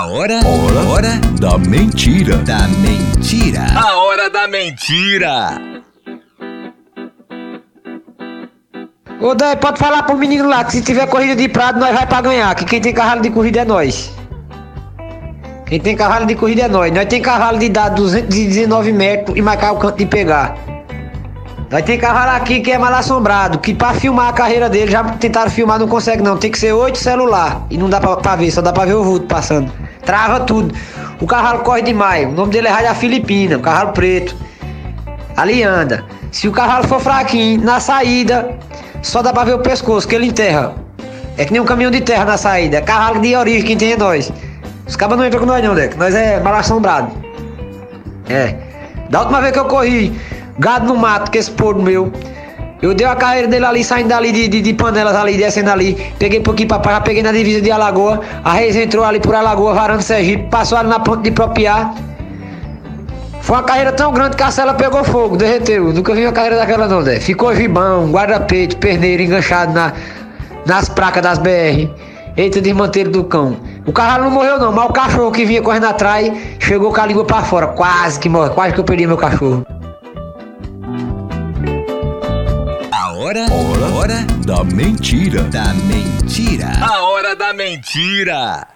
A hora, hora, hora da mentira, da mentira. A hora da mentira. Ô, Dé, pode falar pro menino lá que se tiver corrida de prado, nós vai pra ganhar. Que quem tem cavalo de corrida é nós. Quem tem cavalo de corrida é nós. Nós tem cavalo de dar 219 metros e marcar o canto de pegar. Nós tem cavalo aqui que é mal assombrado, que pra filmar a carreira dele, já tentaram filmar, não consegue não. Tem que ser oito celular. E não dá pra, pra, ver, só dá pra ver o vulto passando. Trava tudo. O cavalo corre demais. O nome dele é Rádio Filipina, o cavalo preto. Ali anda. Se o cavalo for fraquinho, na saída, só dá pra ver o pescoço, que ele enterra. É que nem um caminhão de terra na saída. Cavalo de origem, quem tem é nós. Os cabas não entram com nós não, Deck. Nós é mal assombrado. É. Da última vez que eu corri gado no mato, que esse porco meu. Eu dei a carreira dele ali, saindo dali de, de, de, panelas ali, descendo ali. Peguei um pouquinho pra já peguei na divisa de Alagoa. A Reis entrou ali por Alagoa, varando Sergipe, passou ali na ponte de Propiar. Foi uma carreira tão grande que a cela pegou fogo, derreteu. Nunca vi uma carreira daquela não, Zé. Ficou gibão, guarda-peito, perneiro enganchado na, nas placas das BR. Eita, desmantelho do cão. O cavalo não morreu não, mas o cachorro que vinha correndo atrás chegou com a língua pra fora. Quase que morre, quase que eu perdi meu cachorro. Hora, hora, hora da mentira. Da mentira. A hora da mentira.